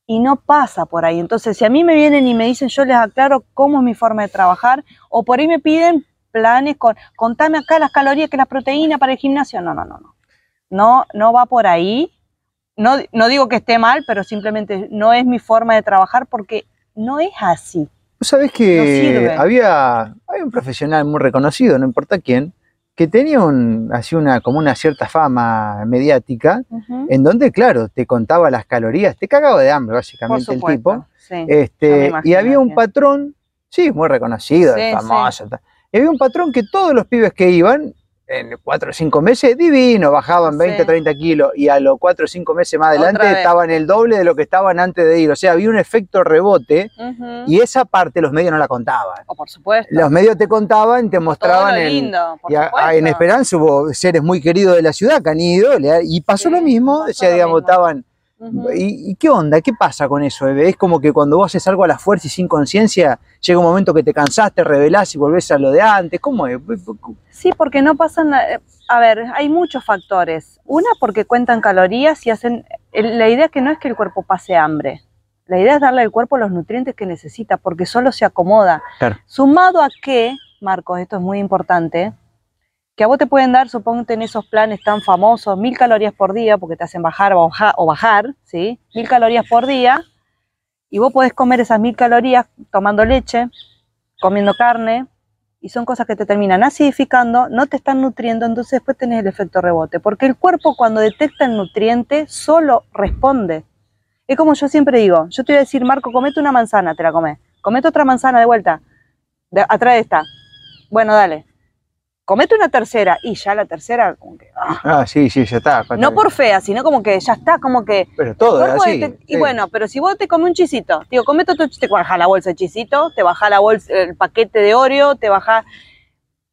Y no pasa por ahí. Entonces, si a mí me vienen y me dicen, yo les aclaro cómo es mi forma de trabajar, o por ahí me piden planes con, contame acá las calorías, que las proteínas para el gimnasio. No, no, no, no. No, no va por ahí. No, no digo que esté mal, pero simplemente no es mi forma de trabajar porque no es así. No que había, había un profesional muy reconocido, no importa quién, que tenía un, así una, como una cierta fama mediática, en donde, claro, te contaba las calorías, te cagaba de hambre, Por básicamente, el tipo. sí. Este, y había un patrón, sí, muy reconocido, Sí, famoso. Y había un patrón que todos los pibes que iban, en cuatro o cinco meses, divino, bajaban 20, Sí. 30 kilos, y a los cuatro o cinco meses más adelante estaban el doble de lo que estaban antes de ir. O sea, había un efecto rebote, y esa parte los medios no la contaban. O por supuesto. Los medios te contaban, te Todo mostraban lo el. lindo, por y a- a- supuesto. en Esperanza hubo seres muy queridos de la ciudad que han ido, y pasó Sí, lo mismo, o sea, lo digamos, mismo. estaban. ¿Y, y qué onda? ¿Qué pasa con eso, bebé? Es como que cuando vos haces algo a la fuerza y sin conciencia, llega un momento que te cansás, te revelás y volvés a lo de antes. ¿Cómo es? Sí, porque no pasan. eh, A ver, hay muchos factores. Una, porque cuentan calorías y hacen. La idea que no es que el cuerpo pase hambre. La idea es darle al cuerpo los nutrientes que necesita, porque solo se acomoda. Claro. Sumado a que, Marcos, esto es muy importante, que a vos te pueden dar, suponte en esos planes tan famosos, mil calorías por día, porque te hacen bajar o bajar, o bajar ¿sí? Mil calorías por día, y vos podés comer esas mil calorías tomando leche, comiendo carne, y son cosas que te terminan acidificando, no te están nutriendo, entonces después tenés el efecto rebote, porque el cuerpo cuando detecta el nutriente solo responde. Es como yo siempre digo, yo te voy a decir, Marco, comete una manzana, te la comes, comete otra manzana de vuelta, de- atrás de esta, bueno, dale, comete una tercera, y ya la tercera, como que, ah, Ah, sí, sí, ya está. no por fea, sino como que ya está, como que Pero todo así. detec- Y sí. bueno, pero si vos te comes un chisito, digo, comete otro chisito, te baja la bolsa de chisito, te baja la bolsa, el paquete de Oreo, te baja.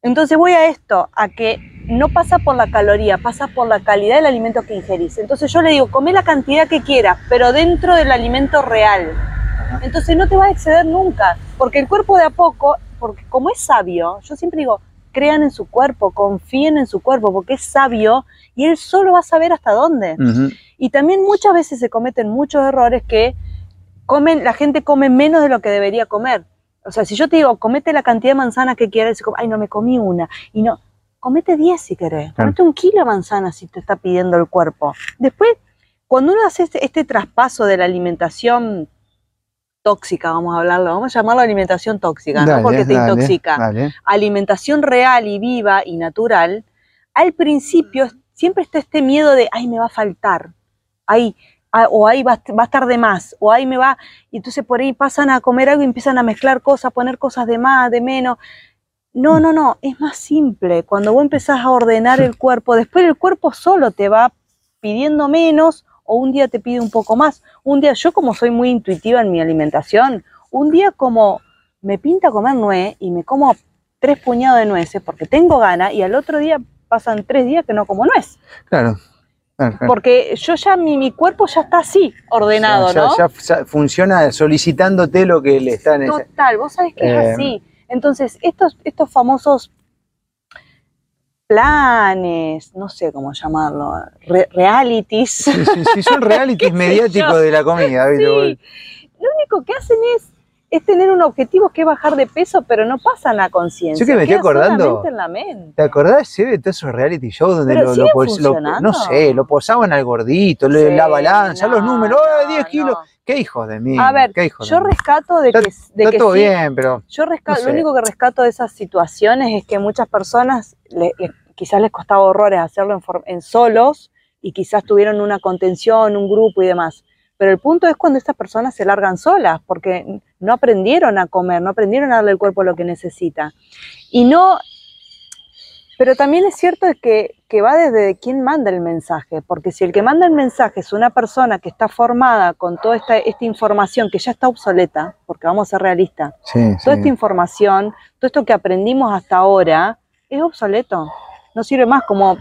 Entonces voy a esto, a que no pasa por la caloría, pasa por la calidad del alimento que ingerís. Entonces yo le digo, come la cantidad que quieras, pero dentro del alimento real. Ajá. Entonces no te va a exceder nunca, porque el cuerpo de a poco, porque como es sabio, yo siempre digo, crean en su cuerpo, confíen en su cuerpo, porque es sabio y él solo va a saber hasta dónde. Y también muchas veces se cometen muchos errores que comen, la gente come menos de lo que debería comer. O sea, si yo te digo, comete la cantidad de manzanas que quieras, ay, no me comí una. Y no, comete 10 si querés. Comete un kilo de manzanas si te está pidiendo el cuerpo. Después, cuando uno hace este, este traspaso de la alimentación tóxica, vamos a hablarlo, vamos a llamarlo alimentación tóxica, ¿no? Porque te dale, intoxica dale. alimentación real y viva y natural, al principio siempre está este miedo de, ay, me va a faltar, ay, ah, o ahí va, a- va a estar de más, o ahí me va, y entonces por ahí pasan a comer algo y empiezan a mezclar cosas, a poner cosas de más, de menos. No, no, no, es más simple. Cuando vos empezás a ordenar el cuerpo, después el cuerpo solo te va pidiendo menos o un día te pide un poco más. Un día, yo como soy muy intuitiva en mi alimentación, un día como me pinta comer nuez y me como tres puñados de nueces porque tengo gana y al otro día pasan tres días que no como nuez. Claro. claro, claro. Porque yo ya, mi, mi cuerpo ya está así, ordenado, Ya- ¿no? ya- ya funciona solicitándote lo que le están. Total, vos sabés que Eh, es así. Entonces, estos, estos famosos planes, no sé cómo llamarlo, re- realities. Sí, sí, sí, son realities mediáticos de la comida. Sí. Lo único que hacen es, es tener un objetivo que es bajar de peso, pero no pasan a conciencia. Yo que me estoy acordando. en la mente. ¿Te acordás de todos esos reality shows donde lo, lo- no sé, lo posaban al gordito, le- la balanza, no, los números, ¡eh, no, 10 kilos! no. ¿Qué hijos de mí? A ver, ¿Qué hijos Yo de rescato de Está- que, de Está que todo sí, bien, pero Yo rescato, sé. lo único que rescato de esas situaciones es que muchas personas le- le- quizás les costaba horrores hacerlo en, en solos y quizás tuvieron una contención, un grupo y demás. Pero el punto es cuando estas personas se largan solas, porque no aprendieron a comer, no aprendieron a darle al cuerpo lo que necesita. Y no, pero también es cierto que, que va desde quién manda el mensaje, porque si el que manda el mensaje es una persona que está formada con toda esta, esta información que ya está obsoleta, porque vamos a ser realistas, sí, toda sí. esta información, todo esto que aprendimos hasta ahora, es obsoleto. No sirve más como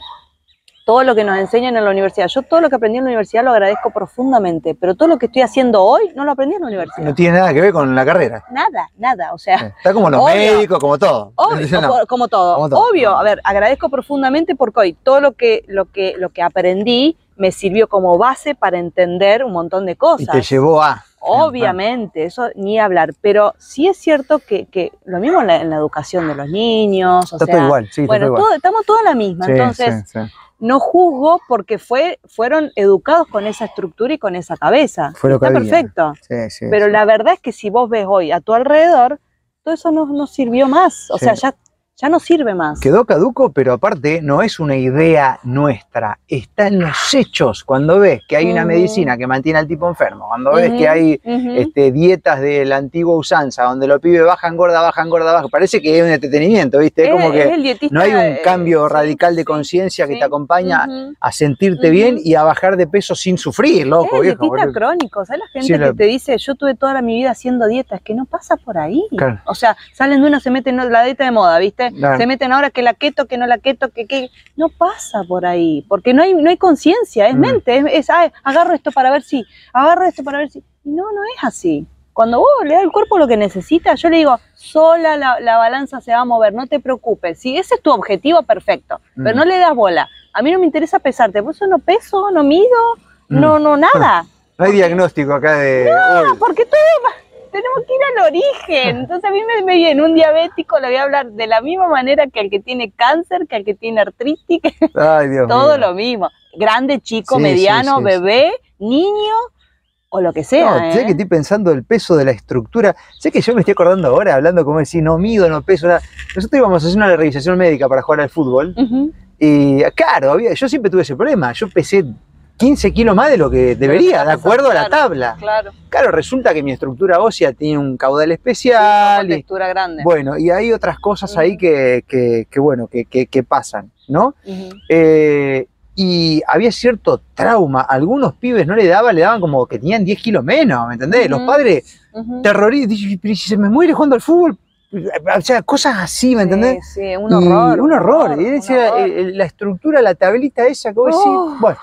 todo lo que nos enseñan en la universidad. Yo todo lo que aprendí en la universidad lo agradezco profundamente, pero todo lo que estoy haciendo hoy no lo aprendí en la universidad. no tiene nada que ver con la carrera. Nada, nada. O sea, Está como los Obvio. médicos, como todo. Obvio, No. como, todo. Como todo. Obvio, a ver, agradezco profundamente porque hoy todo lo que, lo que, lo que aprendí me sirvió como base para entender un montón de cosas. Y te llevó a. Obviamente, eso ni hablar, pero sí es cierto que, que lo mismo en la, en la educación de los niños, o Está sea, todo igual, sí, está bueno, todo igual. todo- estamos todos la misma, Sí, entonces sí, sí. No juzgo porque fue, fueron educados con esa estructura y con esa cabeza. Fue lo que Está había. perfecto, Sí, sí, pero sí. la verdad es que si vos ves hoy a tu alrededor, todo eso no, no sirvió más, o sea, ya, ya no sirve más. Quedó caduco, pero aparte no es una idea nuestra, está en los hechos. Cuando ves que hay una medicina que mantiene al tipo enfermo, cuando ves que hay este, dietas de la antigua usanza, donde los pibes bajan gorda, bajan gorda, bajan, parece que es un entretenimiento, ¿viste? Es, como es que el dietista, no hay un cambio radical de sí, conciencia que te acompaña a sentirte bien y a bajar de peso sin sufrir, loco, Es viejo. dietista boludo. crónico, ¿sabes la gente Sí, que la- te dice, yo tuve toda mi vida haciendo dieta? Es que no pasa por ahí. Claro. O sea, salen de una, se meten en la dieta de moda, ¿viste? Claro. Se meten ahora que la keto, que no la keto, que que no pasa por ahí, porque no hay, no hay conciencia, es Mm. mente, es, es, "Ay, agarro esto para ver si, agarro esto para ver si. Y no, no es así. Cuando vos le das al cuerpo lo que necesita, yo le digo, sola la, la balanza se va a mover, no te preocupes. Si ese es tu objetivo, perfecto. Pero Mm. no le das bola. A mí no me interesa pesarte, por eso no peso, no mido, Mm. no, no, nada. No hay diagnóstico acá de. uy, Porque todo tenemos que ir al origen. Entonces a mí me, me viene un diabético, le voy a hablar de la misma manera que al que tiene cáncer, que al que tiene artritis, que ay, Dios todo mío. lo mismo. Grande, chico, Sí, mediano, sí, sí, bebé, niño o lo que sea. No, sé ¿eh? que estoy pensando el peso de la estructura. Sé que yo me estoy acordando ahora, hablando como decir, no mido, no peso. nada. Nosotros íbamos a hacer una revisación médica para jugar al fútbol. Y claro, había, yo siempre tuve ese problema. Yo pesé 15 kilos más de lo que debería, de acuerdo a la tabla. Claro. Claro, resulta que mi estructura ósea tiene un caudal especial. y, textura grande. bueno, y hay otras cosas ahí que, que- que, bueno, que, pasan, ¿no? Eh, y había cierto trauma. Algunos pibes no le daban, le daban como que tenían 10 kilos menos, ¿me entendés? Los padres terroristas, pero si se me muere jugando al fútbol, o sea, cosas así, ¿me entendés? Sí, un Y horror. un horror. Y un decía, horror. eh, eh, la estructura, la tablita esa que vos decís, Oh. bueno,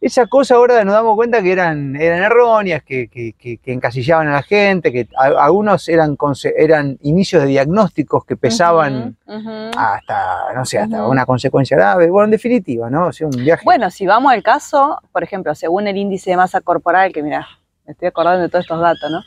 esa cosa ahora nos damos cuenta que eran, eran erróneas, que, que- que- que encasillaban a la gente, que a- algunos eran, eran inicios de diagnósticos que pesaban hasta, no sé, hasta una consecuencia grave. Bueno, en definitiva, ¿no? O sea, un viaje. Bueno, si vamos al caso, por ejemplo, según el índice de masa corporal, que mira, me estoy acordando de todos estos datos, ¿no?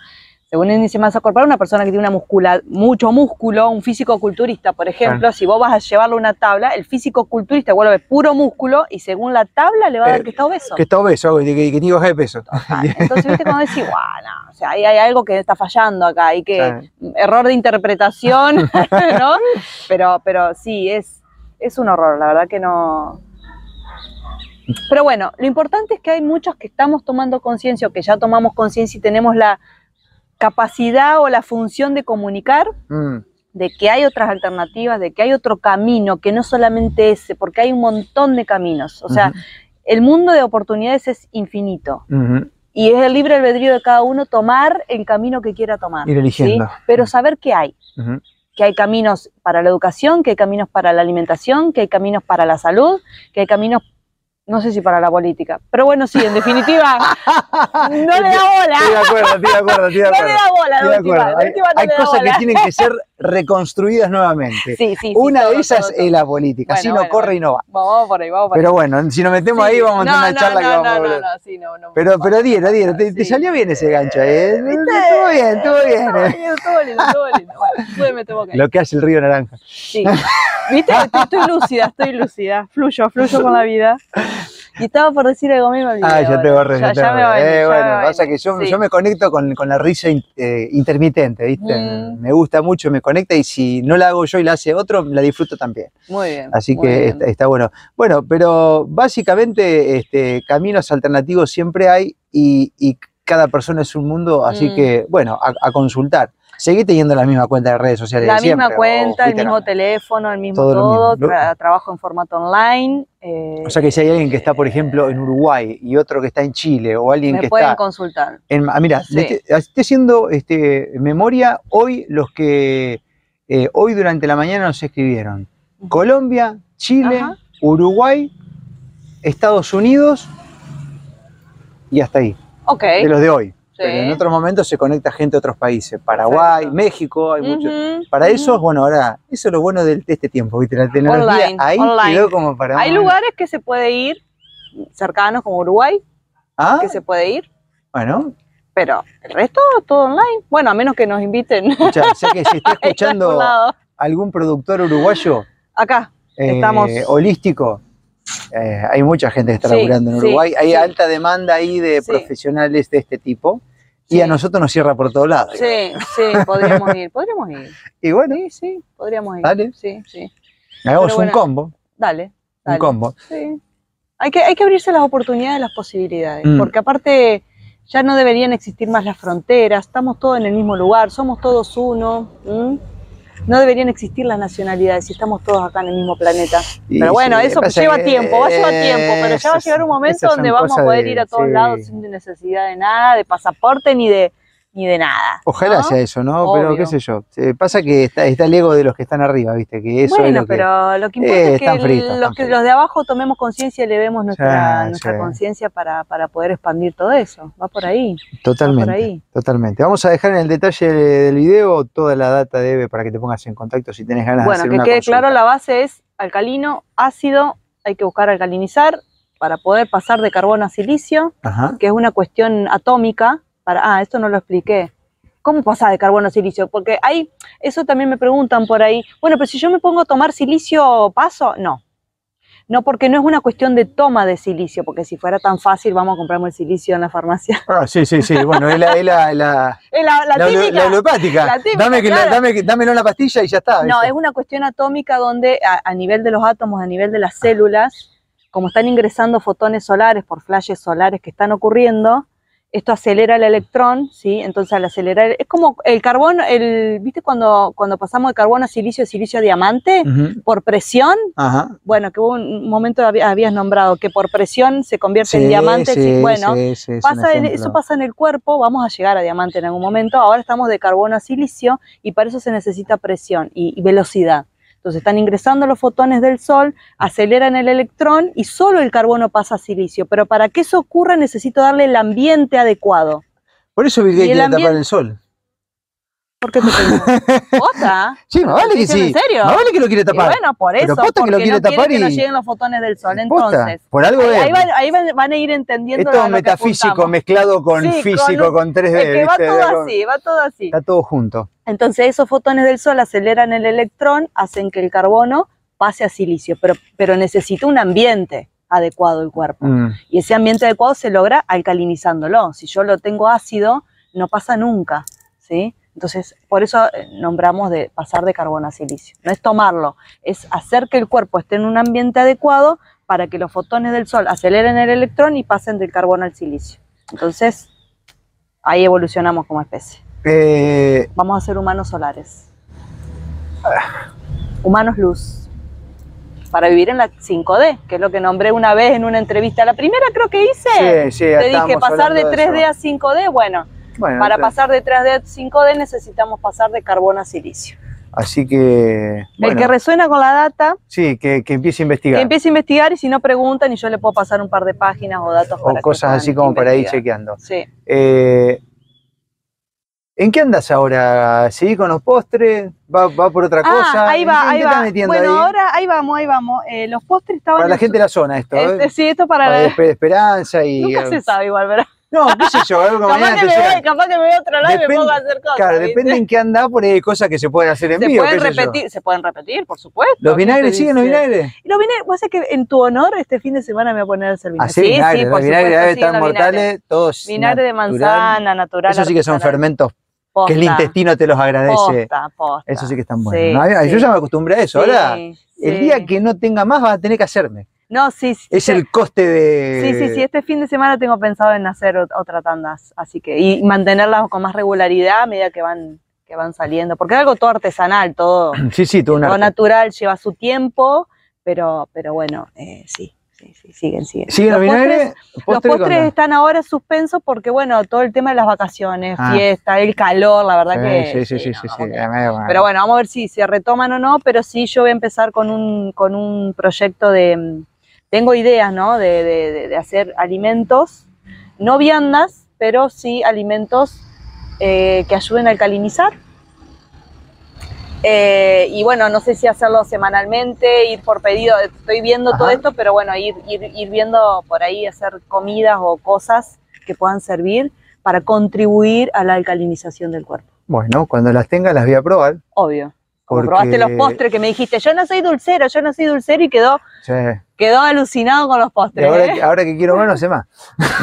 Según el índice de masa corporal, una persona que tiene una muscula, mucho músculo, un físico-culturista, por ejemplo, si vos vas a llevarle una tabla, el físico-culturista vuelve puro músculo y según la tabla le va a dar Eh, que está obeso. que está obeso, que, que, que que bajar de peso. Ah, Entonces, viste, cuando decís, guau, no, o sea, ahí hay algo que está fallando acá, hay que, error de interpretación, ¿no? Pero, pero sí, es, es un horror, la verdad que no. Pero bueno, lo importante es que hay muchos que estamos tomando conciencia o que ya tomamos conciencia y tenemos la capacidad o la función de comunicar Mm, de que hay otras alternativas, de que hay otro camino, que no solamente ese, porque hay un montón de caminos. O sea, el mundo de oportunidades es infinito y es el libre albedrío de cada uno tomar el camino que quiera tomar. Ir eligiendo. ¿sí? Pero saber que hay, que hay caminos para la educación, que hay caminos para la alimentación, que hay caminos para la salud, que hay caminos No sé si para la política. Pero bueno, sí, en definitiva, no le da bola. Estoy de acuerdo, estoy de acuerdo, estoy de No le acuerdo. da bola, Estoy de última. acuerdo. Hay, no da cosas que tienen que ser reconstruidas nuevamente. Sí, sí, sí. Una todo, de esas todo, todo. es la política, Bueno, así no corre bueno. y no va. Vamos por ahí, vamos por ahí. Pero bueno, si nos metemos ahí vamos a tener No, una no, charla no, que vamos no, a no, volver. no, sí, no, no. Pero, pero diera, diera, te, salió bien ese gancho, ¿eh? ¿Viste? Estuvo bien, estuvo bien. Estuvo ¿eh? lindo, estuvo lindo, estuvo lindo. Bueno, boca ahí. Lo que hace el río Naranja. Sí. ¿Viste? Estoy lúcida, estoy lúcida. Fluyo, fluyo con la vida. Y estaba por decir algo olvidé Ah, ya te borré, ya, te me va a borré. venir, Eh, ya bueno, me pasa que yo, Sí. yo me conecto con, con la risa in- eh, intermitente, ¿viste? Mm. Me gusta mucho, me conecta y si no la hago yo y la hace otro, la disfruto también. Muy bien. Así muy que bien. está, está bueno. Bueno, pero básicamente este, caminos alternativos siempre hay y, y cada persona es un mundo, así Mm. que, bueno, a, a consultar. Seguí teniendo la misma cuenta de redes sociales. La de misma cuenta, el mismo teléfono, el mismo Todo todo, lo mismo. tra- trabajo en formato online. eh, O sea que si hay alguien que está, por ejemplo, en Uruguay y otro que está en Chile o alguien me que pueden está consultar. En, ah, mira, Sí. estoy, estoy haciendo este, memoria hoy los que eh, hoy durante la mañana nos escribieron. Colombia, Chile, Ajá. Uruguay, Estados Unidos y hasta ahí, Ok. de los de hoy. Pero en otros momentos se conecta gente de otros países, Paraguay. México, hay mucho. Ujú, Para ujú. eso, bueno, ahora, eso es lo bueno de, este tiempo, ¿viste? La tecnología Online, ahí online. quedó como para... Hay lugares que se puede ir, cercanos como Uruguay, ¿Ah? que se puede ir, Bueno, pero el resto todo online. Bueno, a menos que nos inviten. escucha, sé que si está otro escuchando algún productor uruguayo, Acá. eh, Estamos- holístico. eh, hay mucha gente que está Sí, laburando en sí, Uruguay. hay sí. alta demanda ahí de profesionales de este tipo. Y a nosotros nos cierra por todos lados. Sí, sí, podríamos ir, podríamos ir. Y bueno, Sí, sí, podríamos ir. Dale. Sí, sí. hagamos un combo. Dale. Un combo. Sí. Hay que, hay que abrirse las oportunidades, las posibilidades, Mm. porque aparte ya no deberían existir más las fronteras, estamos todos en el mismo lugar, somos todos uno. ¿m? No deberían existir las nacionalidades si estamos todos acá en el mismo planeta. Y Pero bueno, sí, eso lleva que tiempo, va a llevar tiempo, pero ya va a llegar un momento donde vamos a poder de- ir a todos sí. lados sin necesidad de nada, de pasaporte ni de, ni de nada. Ojalá ¿no? sea eso, ¿no? Pero qué sé yo. Eh, pasa que está, está el ego de los que están arriba, ¿viste? Que eso es bueno, lo que. pero lo que importa Eh, es que, fritos, los, que de abajo tomemos conciencia y elevemos nuestra, conciencia para, para poder expandir todo eso. Va por ahí. Totalmente. ahí. Totalmente. Vamos a dejar en el detalle del video toda la data de Eve para que te pongas en contacto si tenés ganas de Bueno, hacer que una quede consulta. claro, la base es alcalino, ácido, hay que buscar alcalinizar para poder pasar de carbono a silicio, Ajá. que es una cuestión atómica. Para, ah, esto no lo expliqué. ¿Cómo pasa de carbono a silicio? Porque hay, eso también me preguntan por ahí. Bueno, pero si yo me pongo a tomar silicio, ¿paso? No. No, porque no es una cuestión de toma de silicio, porque si fuera tan fácil, vamos a comprarme el silicio en la farmacia. Ah, sí, sí, sí. Bueno, es la, es la, la, Es la, la típica. la holopática. La típica, dame, que la- claro. dame, dámelo en la pastilla y ya está. No, ¿viste? es una cuestión atómica donde a, a nivel de los átomos, a nivel de las células, como están ingresando fotones solares por flashes solares que están ocurriendo, esto acelera el electrón, ¿sí? Entonces al acelerar, es como el carbón, el, ¿viste cuando, cuando pasamos de carbono a silicio, silicio a diamante? Por presión, Ajá. bueno, que hubo un momento habí- habías nombrado que por presión se convierte en diamante, sí, sí, bueno, Pasa en- eso pasa en el cuerpo, vamos a llegar a diamante en algún momento, ahora estamos de carbono a silicio y para eso se necesita presión y, y velocidad. Entonces están ingresando los fotones del sol, aceleran el electrón y solo el carbono pasa a silicio. Pero para que eso ocurra necesito darle el ambiente adecuado. Por eso Bill Gates quiere tapar el sol. ¿Por qué te. Sí, más vale ¿Estoy que sí. en serio? Más vale que lo quiere Y tapar. bueno, por Pero eso, que porque lo quiere no quiere tapar que y- lleguen los fotones del sol. Posta, Entonces, por algo ahí, ahí van, ahí van- a ir entendiendo Esto es que metafísico mezclado con Sí, con físico, un- con 3D. Es que va ¿viste? todo Con- así, va todo así. Está todo junto. Entonces esos fotones del sol aceleran el electrón, hacen que el carbono pase a silicio, pero, pero necesita un ambiente adecuado el cuerpo. Mm. Y ese ambiente adecuado se logra alcalinizándolo. Si yo lo tengo ácido, no pasa nunca, ¿sí? Entonces, por eso eh, nombramos de pasar de carbono a silicio. No es tomarlo, es hacer que el cuerpo esté en un ambiente adecuado para que los fotones del sol aceleren el electrón y pasen del carbono al silicio. Entonces, ahí evolucionamos como especie. Eh, Vamos a ser humanos solares. Humanos luz. Para vivir en la 5D, que es lo que nombré una vez en una entrevista. La primera creo que hice. sí, sí, Te dije pasar de hablando 3D eso. a 5D. Bueno, Bueno, para entonces- pasar de 3D a 5D necesitamos pasar de carbono a silicio. Así que, El que resuena con la data, sí, que, que empiece a investigar. que empiece a investigar y si no preguntan y yo le puedo pasar un par de páginas o datos o para cosas así como para ir investigar. chequeando. Sí. Eh, ¿En qué andas ahora? ¿Sí con los postres? ¿Va, va por otra cosa? Ah, ahí ¿En va, ahí va. metiendo Bueno, ahí? ahora ahí vamos, ahí vamos. Eh, los postres estaban. Para la en gente de la zona esto, ¿eh? Este, sí, esto para Para la. Espe- Esperanza y... Nunca se sabe igual, ¿verdad? No, qué sé yo, algo Capaz mañana que, me voy, capaz que me a otro lado y me Depende- pongo a hacer cosas. Claro, ¿viste? depende en qué andás, por ahí hay cosas que se pueden hacer en Se vivo. pueden yo. repetir, se pueden repetir, por supuesto. ¿Los ¿quién vinagres siguen los vinagres? Y Los vinagres, vos sabés que en tu honor este fin de semana me voy a poner a hacer vinagre. Así vinagres, los por vinagres supuesto, deben siguen estar los mortales, todos Vinagre de manzana, natural. Eso sí que son fermentos Posta, que el intestino te los agradece. Posta, posta. Eso sí que están Sí, buenos. ¿no? Yo ya me acostumbré a eso. Sí, Ahora, el día que no tenga más vas a tener que hacerme. No, sí, sí. Es el coste de... Sí, sí, sí. Este fin de semana tengo pensado en hacer ot- otra tanda, así que y mantenerlas con más regularidad a medida que van que van saliendo, porque es algo todo artesanal, todo, Sí, sí, todo todo natural, lleva su tiempo, pero pero bueno, eh, sí, sí, sí, siguen, siguen. ¿Siguen los postres- vinagres? Los ¿Postre qué postres están ahora suspensos porque, bueno, todo el tema de las vacaciones, Ah. fiesta, el calor, la verdad Eh, que... sí, sí, sí, no, sí, sí. Pero bueno, vamos a ver si se retoman o no, pero sí yo voy a empezar con un, con un proyecto de... Tengo ideas, ¿no? De, de- de- de hacer alimentos, no viandas, pero sí alimentos eh, que ayuden a alcalinizar. Eh, y bueno, no sé si hacerlo semanalmente, ir por pedido, estoy viendo todo esto, pero bueno, ir, ir, ir viendo por ahí, hacer comidas o cosas que puedan servir para contribuir a la alcalinización del cuerpo. Bueno, cuando las tenga las voy a probar. Obvio. Porque- probaste los postres que me dijiste, yo no soy dulcero, yo no soy dulcero y quedó, Sí. quedó alucinado con los Y postres. ahora, ¿eh? que, ahora que quiero más, no sé más.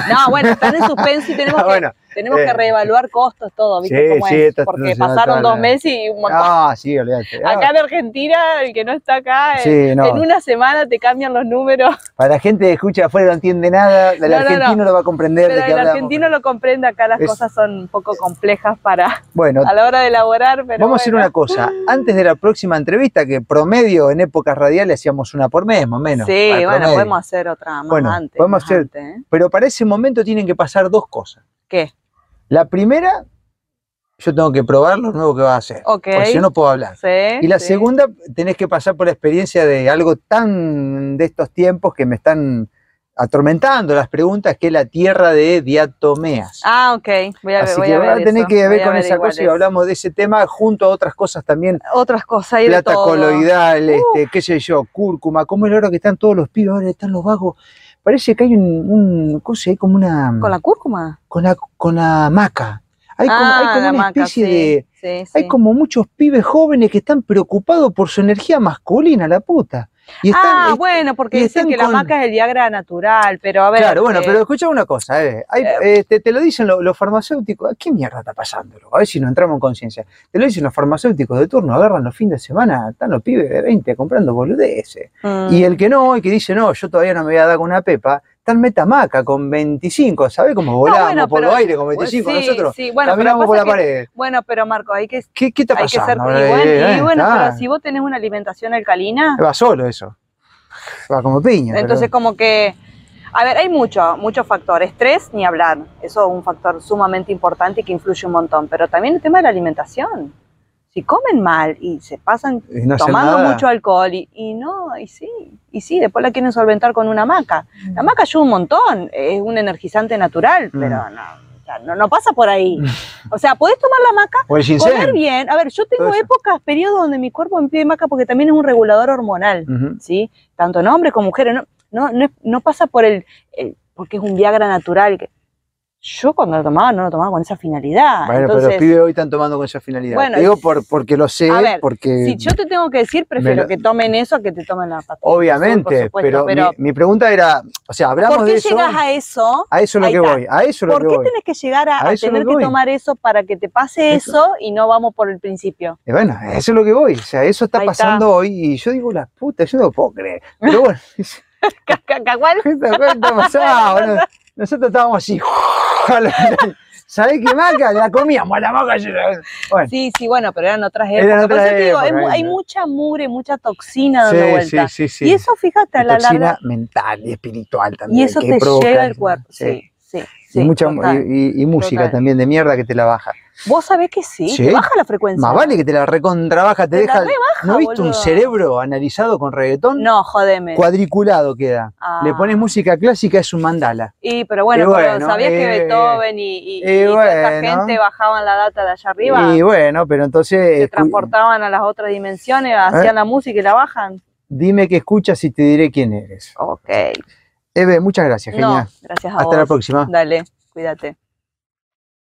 No, bueno, están en suspenso y tenemos, que, bueno, tenemos eh. que reevaluar costos, todo, ¿viste Sí, cómo sí, es? esto- Porque pasaron dos meses y un montón. Ah, sí, olvídate. Ah, Acá en Argentina, el que no está acá, eh, no. en una semana te cambian los números, Para la gente que escucha afuera no entiende nada, el No, no, argentino no. lo va a comprender pero de el argentino lo comprende, acá las Es- cosas son un poco complejas para Bueno, a la hora de elaborar, pero vamos a hacer una cosa. Antes de la próxima entrevista, que promedio en épocas radiales hacíamos una por mes, más o menos. Sí, bueno, promedio. podemos hacer otra más Bueno, antes. podemos más hacer- antes, ¿eh? Pero para ese momento tienen que pasar dos cosas. ¿Qué? La primera, yo tengo que probar lo nuevo que va a hacer. Ok. Porque yo no puedo hablar. Sí, Y la sí. segunda, tenés que pasar por la experiencia de algo tan de estos tiempos que me están atormentando las preguntas, que es la tierra de diatomeas. Ah, ok. Voy a ver, Así voy que a van a ver tener eso, que ver a con esa cosa y hablamos de ese tema junto a otras cosas también. Otras cosas de Plata todo. coloidal, Uh. este, qué sé yo, cúrcuma, ¿cómo es la hora que están todos los pibes? Ahora están los vagos. Parece que hay un, un cosa, hay como una. ¿Con la cúrcuma? con la, con la maca. Hay como, hay Ah, como una maca, especie sí, de. sí, Hay sí. como muchos pibes jóvenes que están preocupados por su energía masculina, la puta. Y están, ah, bueno, porque dicen que la maca es el Viagra natural, pero a ver. Claro, bueno, eh, pero escucha una cosa, eh, hay- eh, eh, te, te lo dicen lo- los farmacéuticos, ¿qué mierda está pasando? loco? A ver si no entramos en conciencia. Te lo dicen los farmacéuticos de turno, agarran los fines de semana, están los pibes de 20 comprando boludeces. mm, Y el que no, y que dice, no, yo todavía no me voy a dar con una pepa, está en metamaca con 25, ¿sabés cómo volamos bueno, por pero- los aires con pues 25? sí, Nosotros sí, bueno, caminamos por la que- pared. Bueno, pero Marco, hay que, ¿Qué, qué está hay que pasando? ser. Eh, bueno, eh, y bueno, está. pero si vos tenés una alimentación alcalina, Va solo eso. Va como piña. pero- entonces como que. A ver, hay mucho, muchos factores. Estrés, ni hablar. Eso es un factor sumamente importante y que influye un montón. Pero también el tema de la alimentación. Si comen mal y se pasan y no hacer tomando nada. mucho alcohol y, y no, y sí, y sí, después la quieren solventar con una maca. La maca ayuda un montón, es un energizante natural, Mm. pero no, no, no pasa por ahí. O sea, podés tomar la maca, comer bien. A ver, yo tengo épocas, periodos donde mi cuerpo me pide maca porque también es un regulador hormonal. ¿sí? Tanto en hombres como mujeres. No, no, no, no pasa por el, el- porque es un Viagra natural. que- yo cuando lo tomaba no lo tomaba con esa finalidad. Bueno, pero Entonces, los pibes hoy están tomando con esa finalidad. Bueno, Te digo por, porque lo sé, a ver, porque si yo te tengo que decir, prefiero lo- que tomen eso a que te tomen la pastilla. obviamente, por pero, mi, mi pregunta era, o sea, hablamos ¿Por de qué eso. llegas a eso? A eso es lo que voy, a eso es lo ¿Por que qué voy. tenés que llegar a, tener que tomar eso para que te pase Eso- eso y no vamos por el principio? Y bueno, eso es lo que voy. O sea, eso está Ahí está. pasando hoy y yo digo, la puta, yo no puedo creer. Pero bueno, ¿Cacacual? Nosotros estábamos así. ¿Sabés qué maca? La comíamos, la maca. Bueno, Sí, sí, bueno, pero eran otras Eran épocas. Por otras te digo, hay, épocas, hay ¿no? mucha mugre, mucha toxina dando sí, vuelta. sí, sí, sí. Y eso, fíjate, a la toxina larga. mental y espiritual también. Y eso que te provoca llega al cuerpo. Sí, Sí, sí. y, mucha, y- y música total. también de mierda que te la baja. Vos sabés que sí, Sí. te baja la frecuencia. Más vale que te la recontrabaja, te, Te la deja. rebaja, ¿No viste un cerebro analizado con reggaetón? No, jodeme. Cuadriculado queda. Ah. Le pones música clásica, es un mandala. Y, pero bueno, Y pero bueno, ¿sabías que eh, Beethoven y, y- y y toda esta gente bajaban la data de allá arriba? Y bueno, pero entonces. se transportaban a las otras dimensiones, ¿Eh? hacían la música y la bajan. Dime qué escuchas y te diré quién eres. Ok. Eve, muchas gracias, No, genial. gracias a Hasta la próxima. Dale, cuídate.